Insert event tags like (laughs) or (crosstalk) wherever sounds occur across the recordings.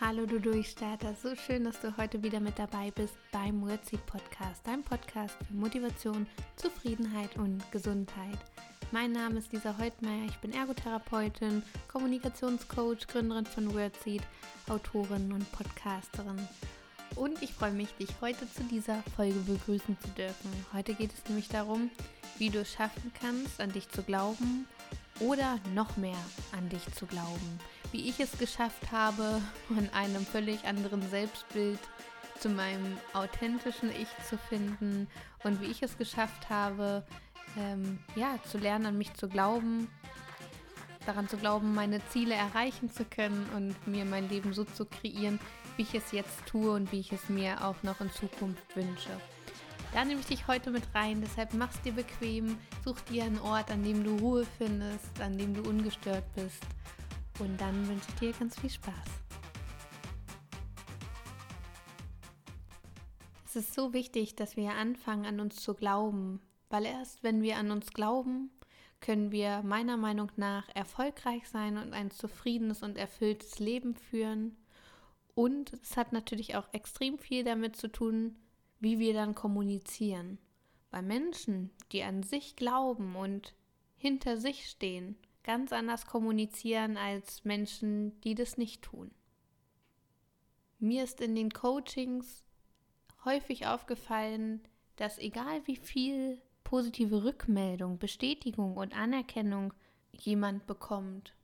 Hallo du Durchstarter, so schön, dass du heute wieder mit dabei bist beim Wordseed Podcast, dein Podcast für Motivation, Zufriedenheit und Gesundheit. Mein Name ist Lisa Heutmeier, ich bin Ergotherapeutin, Kommunikationscoach, Gründerin von Wordseed, Autorin und Podcasterin. Und ich freue mich, dich heute zu dieser Folge begrüßen zu dürfen. Heute geht es nämlich darum, wie du es schaffen kannst, an dich zu glauben oder noch mehr an dich zu glauben. Wie ich es geschafft habe, von einem völlig anderen Selbstbild zu meinem authentischen Ich zu finden und wie ich es geschafft habe, ähm, ja, zu lernen, an mich zu glauben, daran zu glauben, meine Ziele erreichen zu können und mir mein Leben so zu kreieren, wie ich es jetzt tue und wie ich es mir auch noch in Zukunft wünsche. Da nehme ich dich heute mit rein, deshalb mach's dir bequem, such dir einen Ort, an dem du Ruhe findest, an dem du ungestört bist. Und dann wünsche ich dir ganz viel Spaß. Es ist so wichtig, dass wir anfangen, an uns zu glauben, weil erst wenn wir an uns glauben, können wir meiner Meinung nach erfolgreich sein und ein zufriedenes und erfülltes Leben führen. Und es hat natürlich auch extrem viel damit zu tun, wie wir dann kommunizieren. Bei Menschen, die an sich glauben und hinter sich stehen, ganz anders kommunizieren als Menschen, die das nicht tun. Mir ist in den Coachings häufig aufgefallen, dass egal wie viel positive Rückmeldung, Bestätigung und Anerkennung jemand bekommt,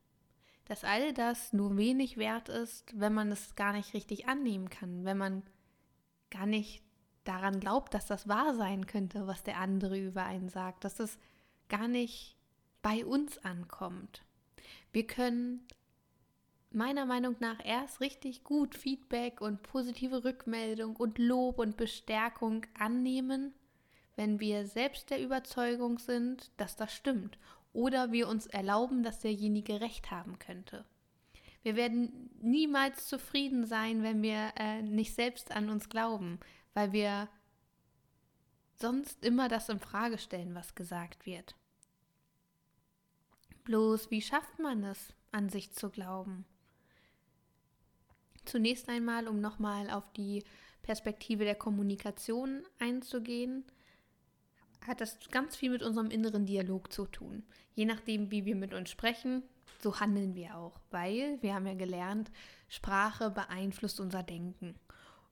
dass all das nur wenig wert ist, wenn man es gar nicht richtig annehmen kann, wenn man gar nicht daran glaubt, dass das wahr sein könnte, was der andere über einen sagt, dass es gar nicht bei uns ankommt. Wir können meiner Meinung nach erst richtig gut Feedback und positive Rückmeldung und Lob und Bestärkung annehmen, wenn wir selbst der Überzeugung sind, dass das stimmt oder wir uns erlauben, dass derjenige recht haben könnte. Wir werden niemals zufrieden sein, wenn wir äh, nicht selbst an uns glauben, weil wir sonst immer das in Frage stellen, was gesagt wird. Bloß, wie schafft man es, an sich zu glauben? Zunächst einmal, um nochmal auf die Perspektive der Kommunikation einzugehen, hat das ganz viel mit unserem inneren Dialog zu tun. Je nachdem, wie wir mit uns sprechen, so handeln wir auch, weil wir haben ja gelernt, Sprache beeinflusst unser Denken.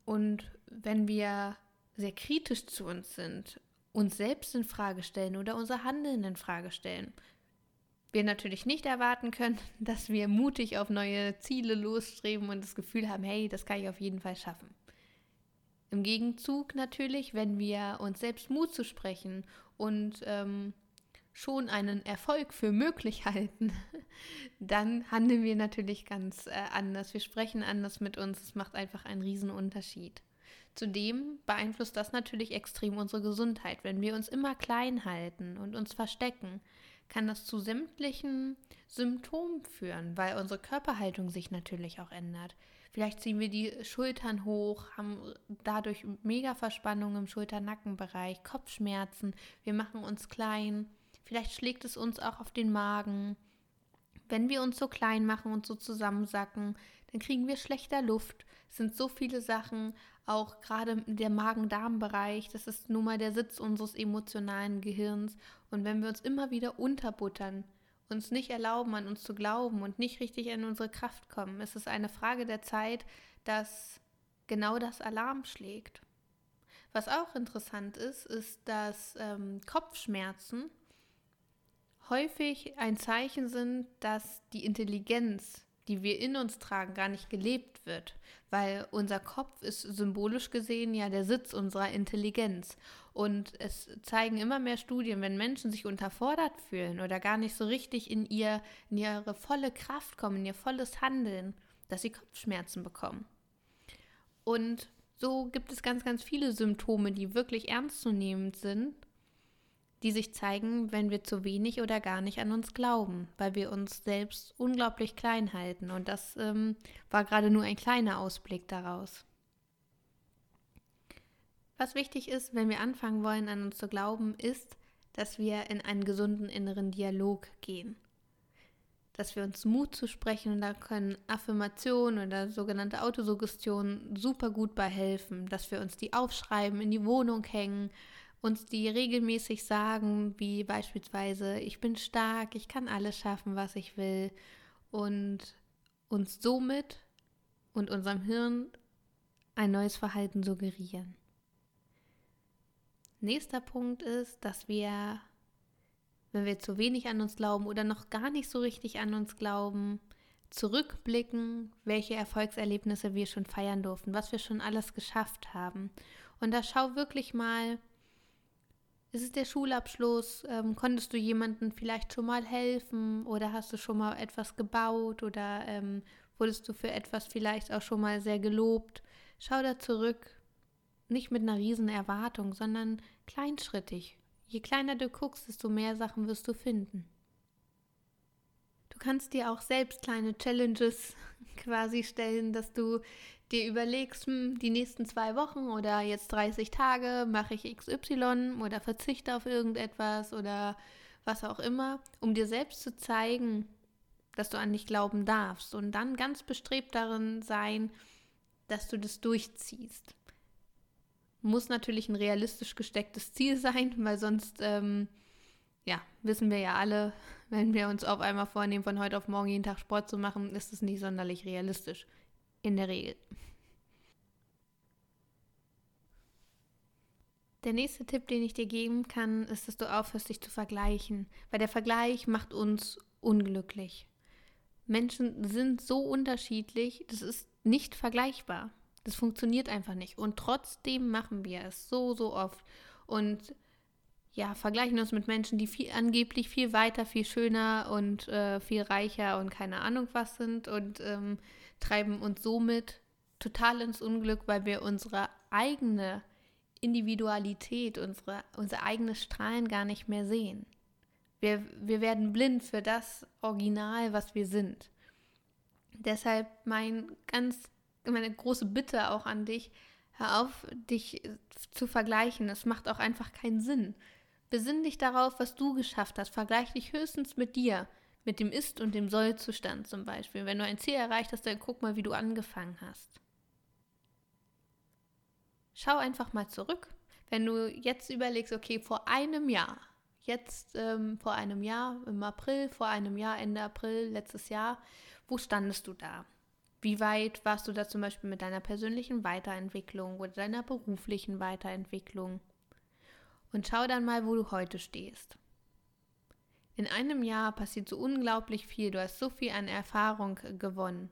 Und wenn wir sehr kritisch zu uns sind, uns selbst in Frage stellen oder unser Handeln in Frage stellen, wir natürlich nicht erwarten können, (laughs) dass wir mutig auf neue Ziele losstreben und das Gefühl haben, hey, das kann ich auf jeden Fall schaffen. Im Gegenzug natürlich, wenn wir uns selbst Mut zu sprechen und ähm, schon einen Erfolg für möglich (laughs) halten, dann handeln wir natürlich ganz äh, anders. Wir sprechen anders mit uns. Es macht einfach einen riesen Unterschied. Zudem beeinflusst das natürlich extrem unsere Gesundheit. Wenn wir uns immer klein halten und uns verstecken, kann das zu sämtlichen Symptomen führen, weil unsere Körperhaltung sich natürlich auch ändert. Vielleicht ziehen wir die Schultern hoch, haben dadurch mega Verspannung im Schulter-Nackenbereich, Kopfschmerzen, wir machen uns klein Vielleicht schlägt es uns auch auf den Magen. Wenn wir uns so klein machen und so zusammensacken, dann kriegen wir schlechter Luft. Es sind so viele Sachen, auch gerade der Magen-Darm-Bereich, das ist nun mal der Sitz unseres emotionalen Gehirns. Und wenn wir uns immer wieder unterbuttern, uns nicht erlauben, an uns zu glauben und nicht richtig in unsere Kraft kommen, ist es eine Frage der Zeit, dass genau das Alarm schlägt. Was auch interessant ist, ist, dass ähm, Kopfschmerzen häufig ein Zeichen sind, dass die Intelligenz, die wir in uns tragen, gar nicht gelebt wird, weil unser Kopf ist symbolisch gesehen ja der Sitz unserer Intelligenz. Und es zeigen immer mehr Studien, wenn Menschen sich unterfordert fühlen oder gar nicht so richtig in, ihr, in ihre volle Kraft kommen, in ihr volles Handeln, dass sie Kopfschmerzen bekommen. Und so gibt es ganz, ganz viele Symptome, die wirklich ernstzunehmend sind die sich zeigen, wenn wir zu wenig oder gar nicht an uns glauben, weil wir uns selbst unglaublich klein halten. Und das ähm, war gerade nur ein kleiner Ausblick daraus. Was wichtig ist, wenn wir anfangen wollen, an uns zu glauben, ist, dass wir in einen gesunden inneren Dialog gehen. dass wir uns Mut zu sprechen und da können Affirmationen oder sogenannte Autosuggestionen super gut bei helfen, dass wir uns die aufschreiben, in die Wohnung hängen, uns die regelmäßig sagen, wie beispielsweise ich bin stark, ich kann alles schaffen, was ich will und uns somit und unserem Hirn ein neues Verhalten suggerieren. Nächster Punkt ist, dass wir wenn wir zu wenig an uns glauben oder noch gar nicht so richtig an uns glauben, zurückblicken, welche Erfolgserlebnisse wir schon feiern durften, was wir schon alles geschafft haben. Und da schau wirklich mal, ist es der Schulabschluss? Ähm, konntest du jemandem vielleicht schon mal helfen oder hast du schon mal etwas gebaut oder ähm, wurdest du für etwas vielleicht auch schon mal sehr gelobt? Schau da zurück, nicht mit einer riesen Erwartung, sondern kleinschrittig. Je kleiner du guckst, desto mehr Sachen wirst du finden. Du kannst dir auch selbst kleine Challenges (laughs) quasi stellen, dass du dir überlegst, hm, die nächsten zwei Wochen oder jetzt 30 Tage mache ich XY oder verzichte auf irgendetwas oder was auch immer, um dir selbst zu zeigen, dass du an dich glauben darfst und dann ganz bestrebt darin sein, dass du das durchziehst. Muss natürlich ein realistisch gestecktes Ziel (laughs) sein, weil sonst, ähm, ja, wissen wir ja alle, (laughs) wenn wir uns auf einmal vornehmen, von heute auf morgen jeden Tag Sport zu machen, ist es nicht sonderlich realistisch. In der Regel. Der nächste Tipp, den ich dir geben kann, ist, dass du aufhörst, dich zu vergleichen, weil der Vergleich macht uns unglücklich. Menschen sind so unterschiedlich, das ist nicht vergleichbar. Das funktioniert einfach nicht. Und trotzdem machen wir es so, so oft. Und ja, vergleichen uns mit Menschen, die viel, angeblich viel weiter, viel schöner und äh, viel reicher und keine Ahnung was sind und ähm, treiben uns somit total ins Unglück, weil wir unsere eigene Individualität, unsere, unser eigenes Strahlen gar nicht mehr sehen. Wir, wir werden blind für das Original, was wir sind. Deshalb mein ganz meine große Bitte auch an dich, hör auf, dich zu vergleichen. Es macht auch einfach keinen Sinn. Besinn dich darauf, was du geschafft hast. Vergleich dich höchstens mit dir, mit dem Ist- und dem Soll-Zustand zum Beispiel. Wenn du ein Ziel erreicht hast, dann guck mal, wie du angefangen hast. Schau einfach mal zurück. Wenn du jetzt überlegst, okay, vor einem Jahr, jetzt ähm, vor einem Jahr, im April, vor einem Jahr, Ende April, letztes Jahr, wo standest du da? Wie weit warst du da zum Beispiel mit deiner persönlichen Weiterentwicklung oder deiner beruflichen Weiterentwicklung? Und schau dann mal, wo du heute stehst. In einem Jahr passiert so unglaublich viel, du hast so viel an Erfahrung gewonnen.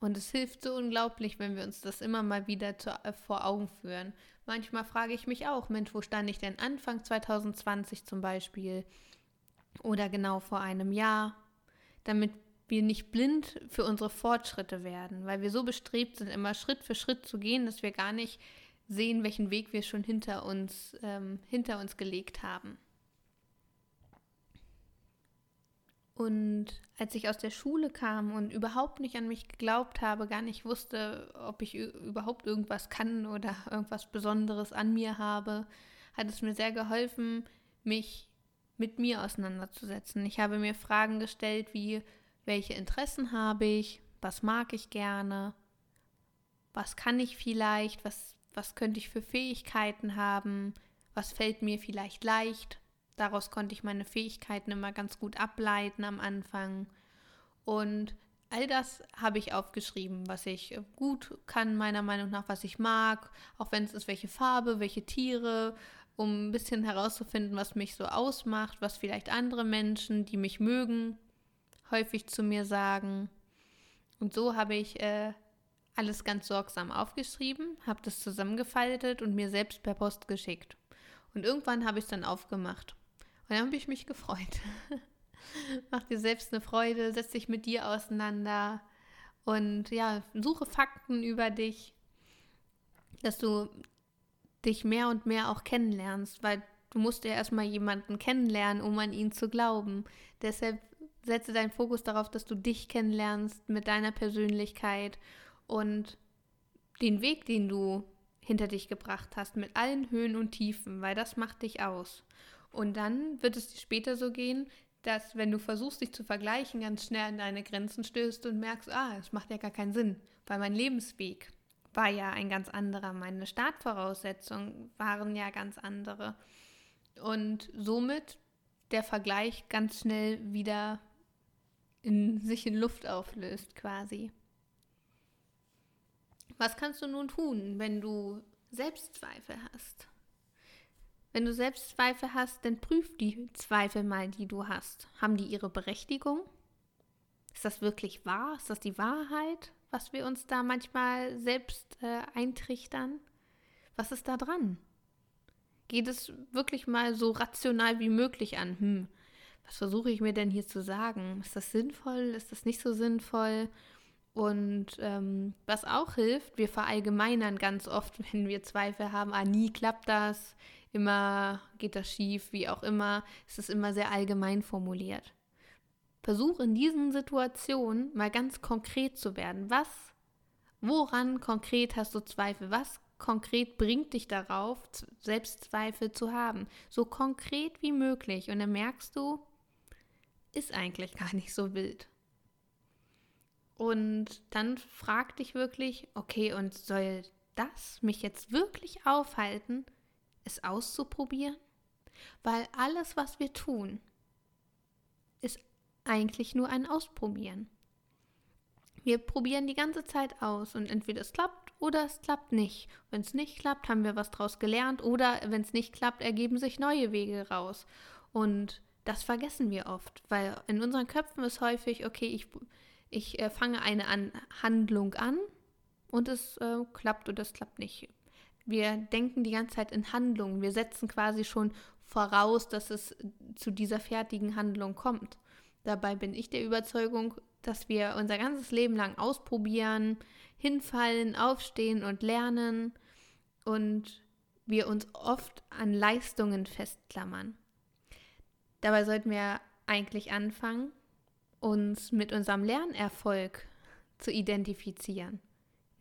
Und es hilft so unglaublich, wenn wir uns das immer mal wieder zu, äh, vor Augen führen. Manchmal frage ich mich auch, Mensch, wo stand ich denn Anfang 2020 zum Beispiel? Oder genau vor einem Jahr? Damit wir nicht blind für unsere Fortschritte werden, weil wir so bestrebt sind, immer Schritt für Schritt zu gehen, dass wir gar nicht sehen, welchen Weg wir schon hinter uns, ähm, hinter uns gelegt haben. Und als ich aus der Schule kam und überhaupt nicht an mich geglaubt habe, gar nicht wusste, ob ich überhaupt irgendwas kann oder (laughs) irgendwas Besonderes an mir habe, hat es mir sehr geholfen, mich mit mir auseinanderzusetzen. Ich habe mir Fragen gestellt wie, welche Interessen habe ich, was mag ich gerne, was kann ich vielleicht, was, was könnte ich für Fähigkeiten haben, was fällt mir vielleicht leicht. Daraus konnte ich meine Fähigkeiten immer ganz gut ableiten am Anfang. Und all das habe ich aufgeschrieben, was ich gut kann, meiner Meinung nach, was ich mag, auch wenn es ist, welche Farbe, welche Tiere, um ein bisschen herauszufinden, was mich so ausmacht, was vielleicht andere Menschen, die mich mögen, häufig zu mir sagen. Und so habe ich äh, alles ganz sorgsam aufgeschrieben, habe das zusammengefaltet und mir selbst per Post geschickt. Und irgendwann habe ich es dann aufgemacht. Und dann habe ich mich gefreut. (laughs) Mach dir selbst eine Freude, setz dich mit dir auseinander und ja, suche Fakten über dich, dass du dich mehr und mehr auch kennenlernst, weil du musst ja erstmal jemanden kennenlernen, um an ihn zu glauben. Deshalb setze deinen Fokus darauf, dass du dich kennenlernst mit deiner Persönlichkeit und den Weg, den du hinter dich gebracht hast, mit allen Höhen und Tiefen, weil das macht dich aus. Und dann wird es später so gehen, dass wenn du versuchst, dich zu vergleichen, ganz schnell an deine Grenzen stößt und merkst, ah, es macht ja gar keinen Sinn, weil mein Lebensweg war ja ein ganz anderer, meine Startvoraussetzungen waren ja ganz andere. Und somit der Vergleich ganz schnell wieder in sich in Luft auflöst, quasi. Was kannst du nun tun, wenn du Selbstzweifel hast? Wenn du Selbstzweifel hast, dann prüf die Zweifel mal, die du hast. Haben die ihre Berechtigung? Ist das wirklich wahr? Ist das die Wahrheit, was wir uns da manchmal selbst äh, eintrichtern? Was ist da dran? Geht es wirklich mal so rational wie möglich an? Hm, was versuche ich mir denn hier zu sagen? Ist das sinnvoll? Ist das nicht so sinnvoll? Und ähm, was auch hilft, wir verallgemeinern ganz oft, (laughs) wenn wir Zweifel haben, ah, nie klappt das, immer geht das schief, wie auch immer, ist es immer sehr allgemein formuliert. Versuch in diesen Situationen mal ganz konkret zu werden. Was, woran konkret hast du Zweifel? Was konkret bringt dich darauf, Selbstzweifel zu haben? So konkret wie möglich. Und dann merkst du, ist eigentlich (laughs) gar nicht so wild. Und dann frag dich wirklich, okay, und soll das mich jetzt wirklich aufhalten, es auszuprobieren? Weil alles, was wir tun, ist eigentlich nur ein Ausprobieren. Wir probieren die ganze Zeit aus und entweder es klappt oder es klappt nicht. Wenn es nicht klappt, haben wir was draus gelernt oder wenn es nicht klappt, ergeben sich neue Wege raus. Und das vergessen wir oft, weil in unseren Köpfen ist häufig, okay, ich, ich äh, fange eine an Handlung an und es äh, klappt oder es klappt nicht. Wir denken die ganze Zeit in Handlungen. Wir setzen quasi schon voraus, dass es zu dieser fertigen Handlung kommt. Dabei bin ich der Überzeugung, dass wir unser ganzes Leben lang ausprobieren, hinfallen, aufstehen und lernen und wir uns oft an Leistungen festklammern. Dabei sollten wir eigentlich anfangen, uns mit unserem Lernerfolg zu identifizieren.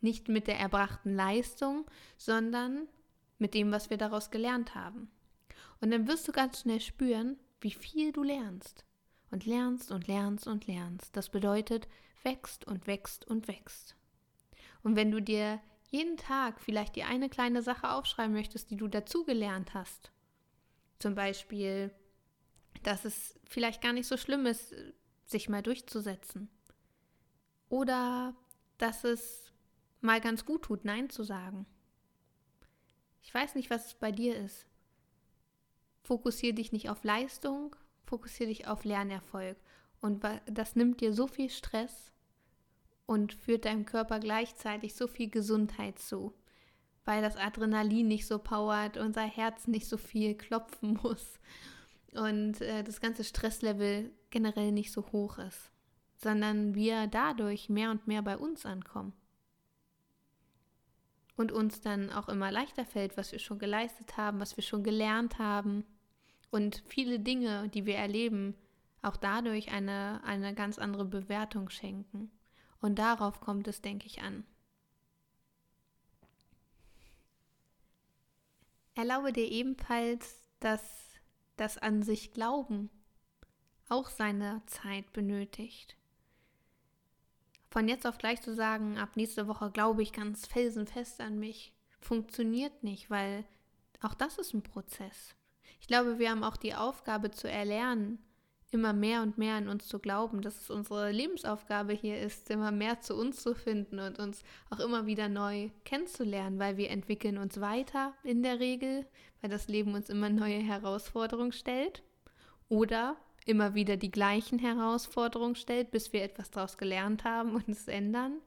Nicht mit der erbrachten Leistung, sondern mit dem, was wir daraus gelernt haben. Und dann wirst du ganz schnell spüren, wie viel du lernst und lernst und lernst und lernst. Das bedeutet, wächst und wächst und wächst. Und wenn du dir jeden Tag vielleicht die eine kleine Sache aufschreiben möchtest, die du dazugelernt hast, zum Beispiel, dass es vielleicht gar nicht so schlimm ist, sich mal durchzusetzen. Oder dass es mal ganz gut tut, Nein zu sagen. Ich weiß nicht, was es bei dir ist. Fokussiere dich nicht auf Leistung, fokussiere dich auf Lernerfolg. Und das nimmt dir so viel Stress und führt deinem Körper gleichzeitig so viel Gesundheit zu, weil das Adrenalin nicht so powert, unser Herz nicht so viel klopfen (laughs) muss und äh, das ganze Stresslevel generell nicht so hoch ist, sondern wir dadurch mehr und mehr bei uns ankommen. Und uns dann auch immer leichter fällt, was wir schon geleistet haben, was wir schon gelernt haben und viele Dinge, die wir erleben, auch dadurch eine, eine ganz andere Bewertung schenken. Und darauf kommt es, denke ich, an. Erlaube dir ebenfalls, dass das an sich Glauben auch seine Zeit benötigt. Von jetzt auf gleich zu sagen, ab nächste Woche glaube ich ganz felsenfest an mich, funktioniert nicht, weil auch das ist ein Prozess. Ich glaube, wir haben auch die Aufgabe zu erlernen, immer mehr und mehr an uns zu glauben, dass es unsere Lebensaufgabe hier ist, immer mehr zu uns zu finden und uns auch immer wieder neu kennenzulernen, weil wir entwickeln uns weiter in der Regel, weil das Leben uns immer neue Herausforderungen stellt oder immer wieder die gleichen Herausforderungen stellt, bis wir etwas daraus gelernt haben und es ändern.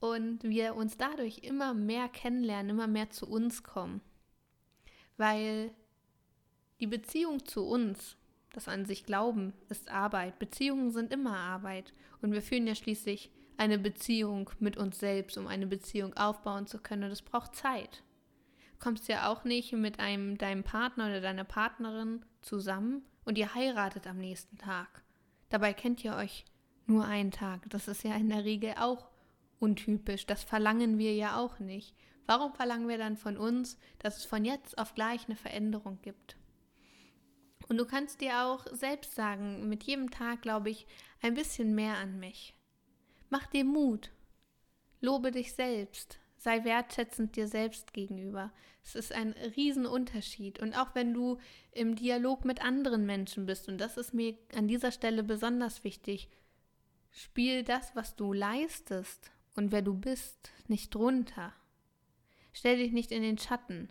Und wir uns dadurch immer mehr kennenlernen, immer mehr zu uns kommen. Weil die Beziehung zu uns, das an sich Glauben, ist Arbeit. Beziehungen sind immer Arbeit. Und wir führen ja schließlich eine Beziehung mit uns selbst, um eine Beziehung aufbauen zu können. Und es braucht Zeit. Du kommst ja auch nicht mit einem deinem Partner oder deiner Partnerin zusammen und ihr heiratet am nächsten Tag. Dabei kennt ihr euch nur einen Tag. Das ist ja in der Regel auch untypisch. Das verlangen wir ja auch nicht. Warum verlangen wir dann von uns, dass es von jetzt auf gleich eine Veränderung gibt? Und du kannst dir auch selbst sagen, mit jedem Tag glaube ich ein bisschen mehr an mich. Mach dir Mut. Lobe dich selbst. Sei wertschätzend dir selbst gegenüber. Es ist ein Riesenunterschied. Und auch wenn du im Dialog mit anderen Menschen bist, und das ist mir an dieser Stelle besonders wichtig, spiel das, was du leistest und wer du bist, nicht drunter. Stell dich nicht in den Schatten.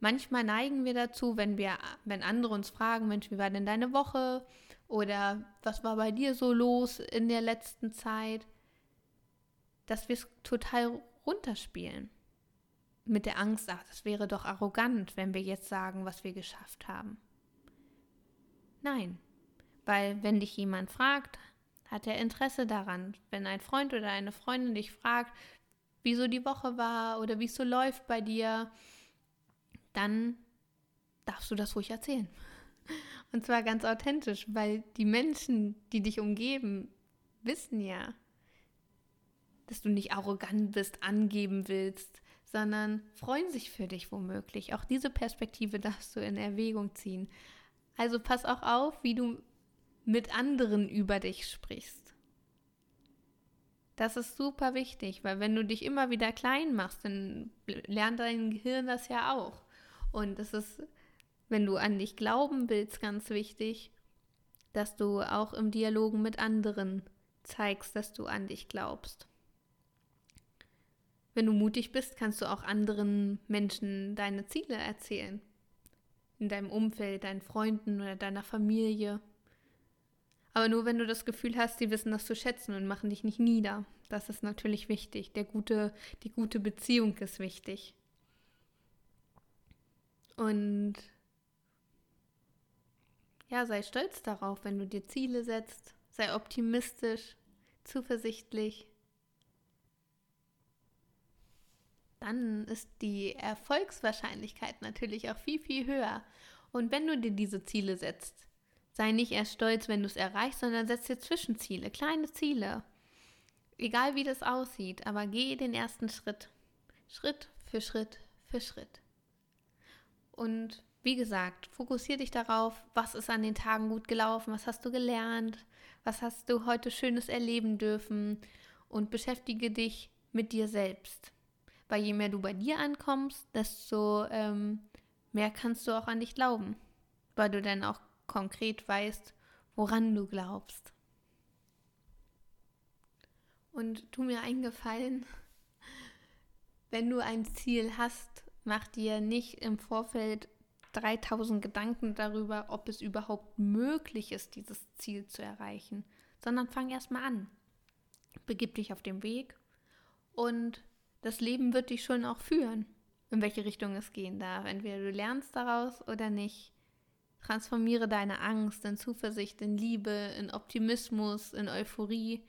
Manchmal neigen wir dazu, wenn wir, wenn andere uns fragen, Mensch, wie war denn deine Woche? Oder was war bei dir so los in der letzten Zeit? Dass wir es total runterspielen. Mit der Angst, ach, das wäre doch arrogant, wenn wir jetzt sagen, was wir geschafft haben. Nein, weil wenn dich jemand fragt, hat er Interesse daran. Wenn ein Freund oder eine Freundin dich fragt, wieso die Woche war oder wie es so läuft bei dir, dann darfst du das ruhig erzählen. Und zwar ganz authentisch, weil die Menschen, die dich umgeben, wissen ja, dass du nicht arrogant bist, angeben willst, sondern freuen sich für dich womöglich. Auch diese Perspektive darfst du in Erwägung ziehen. Also pass auch auf, wie du mit anderen über dich sprichst. Das ist super wichtig, weil wenn du dich immer wieder klein machst, dann lernt dein Gehirn das ja auch. Und es ist, wenn du an dich glauben willst, ganz wichtig, dass du auch im Dialogen mit anderen zeigst, dass du an dich glaubst. Wenn du mutig bist, kannst du auch anderen Menschen deine Ziele erzählen. In deinem Umfeld, deinen Freunden oder deiner Familie. Aber nur wenn du das Gefühl hast, sie wissen das zu schätzen und machen dich nicht nieder. Das ist natürlich wichtig. Der gute, die gute Beziehung ist wichtig. Und ja, sei stolz darauf, wenn du dir Ziele setzt. Sei optimistisch, zuversichtlich. Dann ist die Erfolgswahrscheinlichkeit natürlich auch viel, viel höher. Und wenn du dir diese Ziele setzt, sei nicht erst stolz, wenn du es erreichst, sondern setz dir Zwischenziele, kleine Ziele. Egal wie das aussieht, aber geh den ersten Schritt. Schritt für Schritt für Schritt. Und wie gesagt, fokussiere dich darauf, was ist an den Tagen gut gelaufen, was hast du gelernt, was hast du heute Schönes erleben dürfen und beschäftige dich mit dir selbst. Weil je mehr du bei dir ankommst, desto ähm, mehr kannst du auch an dich glauben, weil du dann auch konkret weißt, woran du glaubst. Und tu mir einen Gefallen, wenn du ein Ziel hast, Mach dir nicht im Vorfeld 3000 Gedanken darüber, ob es überhaupt möglich ist, dieses Ziel zu erreichen, sondern fang erstmal an. Begib dich auf den Weg und das Leben wird dich schon auch führen, in welche Richtung es gehen darf. Entweder du lernst daraus oder nicht. Transformiere deine Angst in Zuversicht, in Liebe, in Optimismus, in Euphorie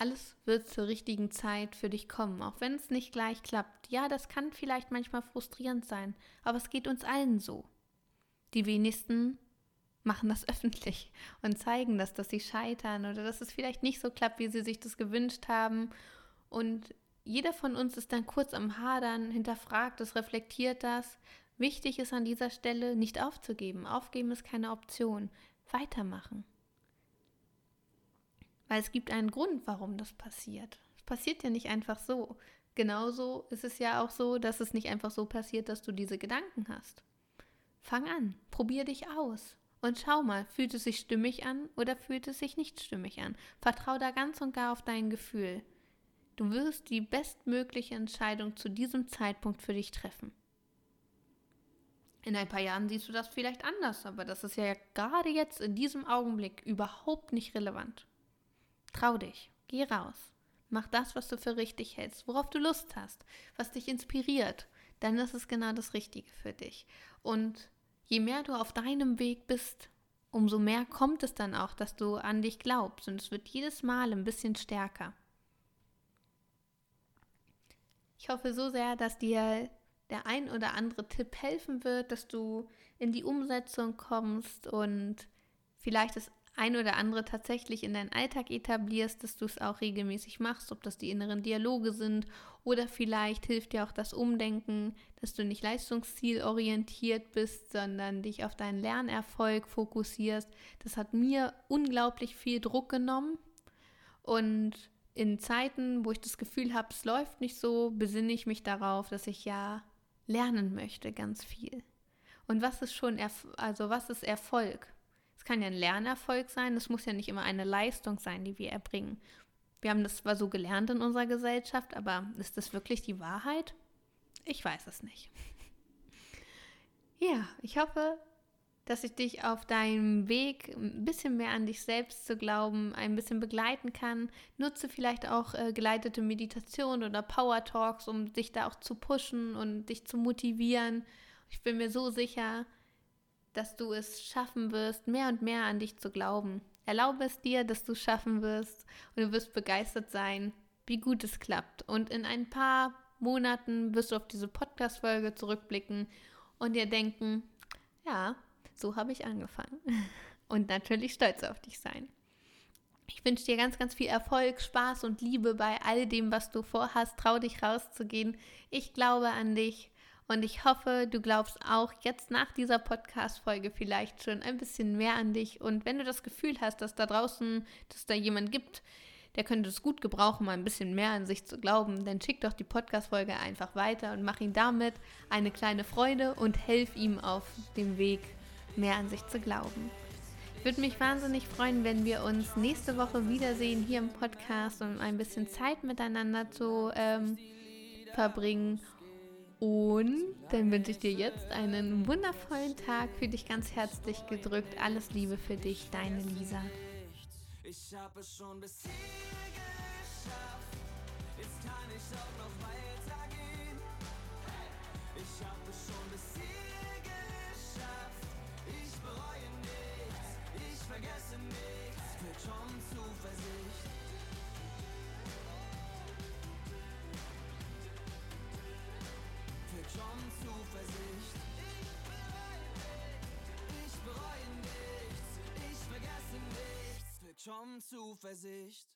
alles wird zur richtigen Zeit für dich kommen, auch wenn es nicht gleich klappt. Ja, das kann vielleicht manchmal frustrierend sein, aber es geht uns allen so. Die wenigsten machen das (laughs) öffentlich und zeigen das, dass sie scheitern oder dass es vielleicht nicht so klappt, wie sie sich das gewünscht haben. Und jeder von uns ist dann kurz am Hadern, hinterfragt es, reflektiert das. Wichtig ist an dieser Stelle, nicht aufzugeben. Aufgeben ist keine Option. Weitermachen. Weil es gibt einen Grund, warum das passiert. Es passiert ja nicht einfach so. Genauso ist es ja auch so, dass es nicht einfach so passiert, dass du diese Gedanken hast. Fang an, probier dich aus und schau mal, fühlt es sich stimmig an oder fühlt es sich nicht stimmig an. Vertrau da ganz und gar auf dein Gefühl. Du wirst die bestmögliche Entscheidung zu diesem Zeitpunkt für dich treffen. In ein paar Jahren siehst du das vielleicht anders, aber das ist ja gerade jetzt in diesem Augenblick überhaupt nicht relevant. Trau dich, geh raus. Mach das, was du für richtig hältst, worauf du Lust hast, was dich inspiriert. Dann ist es genau das Richtige für dich. Und je mehr du auf deinem Weg bist, umso mehr kommt es dann auch, dass du an dich glaubst. Und es wird jedes Mal ein bisschen stärker. Ich hoffe so sehr, dass dir der ein oder andere Tipp helfen wird, dass du in die Umsetzung kommst und vielleicht das ein oder andere tatsächlich in deinen Alltag etablierst, dass du es auch regelmäßig machst, ob das die inneren Dialoge sind oder vielleicht hilft dir auch das Umdenken, dass du nicht leistungszielorientiert bist, sondern dich auf deinen Lernerfolg fokussierst. Das hat mir unglaublich viel Druck genommen und in Zeiten, wo ich das Gefühl habe, es läuft nicht so, besinne ich mich darauf, dass ich ja lernen möchte, ganz viel. Und was ist schon, Erf also was ist Erfolg? Kann ja ein Lernerfolg sein, es muss ja nicht immer eine Leistung sein, die wir erbringen. Wir haben das zwar so gelernt in unserer Gesellschaft, aber ist das wirklich die Wahrheit? Ich weiß es nicht. Ja, ich hoffe, dass ich dich auf deinem Weg ein bisschen mehr an dich selbst zu glauben, ein bisschen begleiten kann. Nutze vielleicht auch äh, geleitete Meditation oder Power Talks, um dich da auch zu pushen und dich zu motivieren. Ich bin mir so sicher, dass du es schaffen wirst, mehr und mehr an dich zu glauben. Erlaube es dir, dass du es schaffen wirst und du wirst begeistert sein, wie gut es klappt. Und in ein paar Monaten wirst du auf diese Podcast-Folge zurückblicken und dir denken, ja, so habe ich angefangen. (laughs) Und natürlich stolz auf dich sein. Ich wünsche dir ganz, ganz viel Erfolg, Spaß und Liebe bei all dem, was du vorhast. Trau dich rauszugehen. Ich glaube an dich und ich hoffe, du glaubst auch jetzt nach dieser Podcast-Folge vielleicht schon ein bisschen mehr an dich. Und wenn du das Gefühl hast, dass da draußen, dass da jemand gibt, der könnte es gut gebrauchen, mal ein bisschen mehr an sich zu glauben, dann schick doch die Podcast-Folge einfach weiter und mach ihm damit eine kleine Freude und helf ihm auf dem Weg mehr an sich zu glauben. Ich würde mich wahnsinnig freuen, wenn wir uns nächste Woche wiedersehen hier im Podcast, um ein bisschen Zeit miteinander zu ähm, verbringen. Und dann wünsche ich dir jetzt einen wundervollen Tag. Für dich ganz herzlich gedrückt. Alles Liebe für dich, deine Lisa. Ich habe schon bis hier geschafft. Jetzt kann ich auch noch Schon Zuversicht.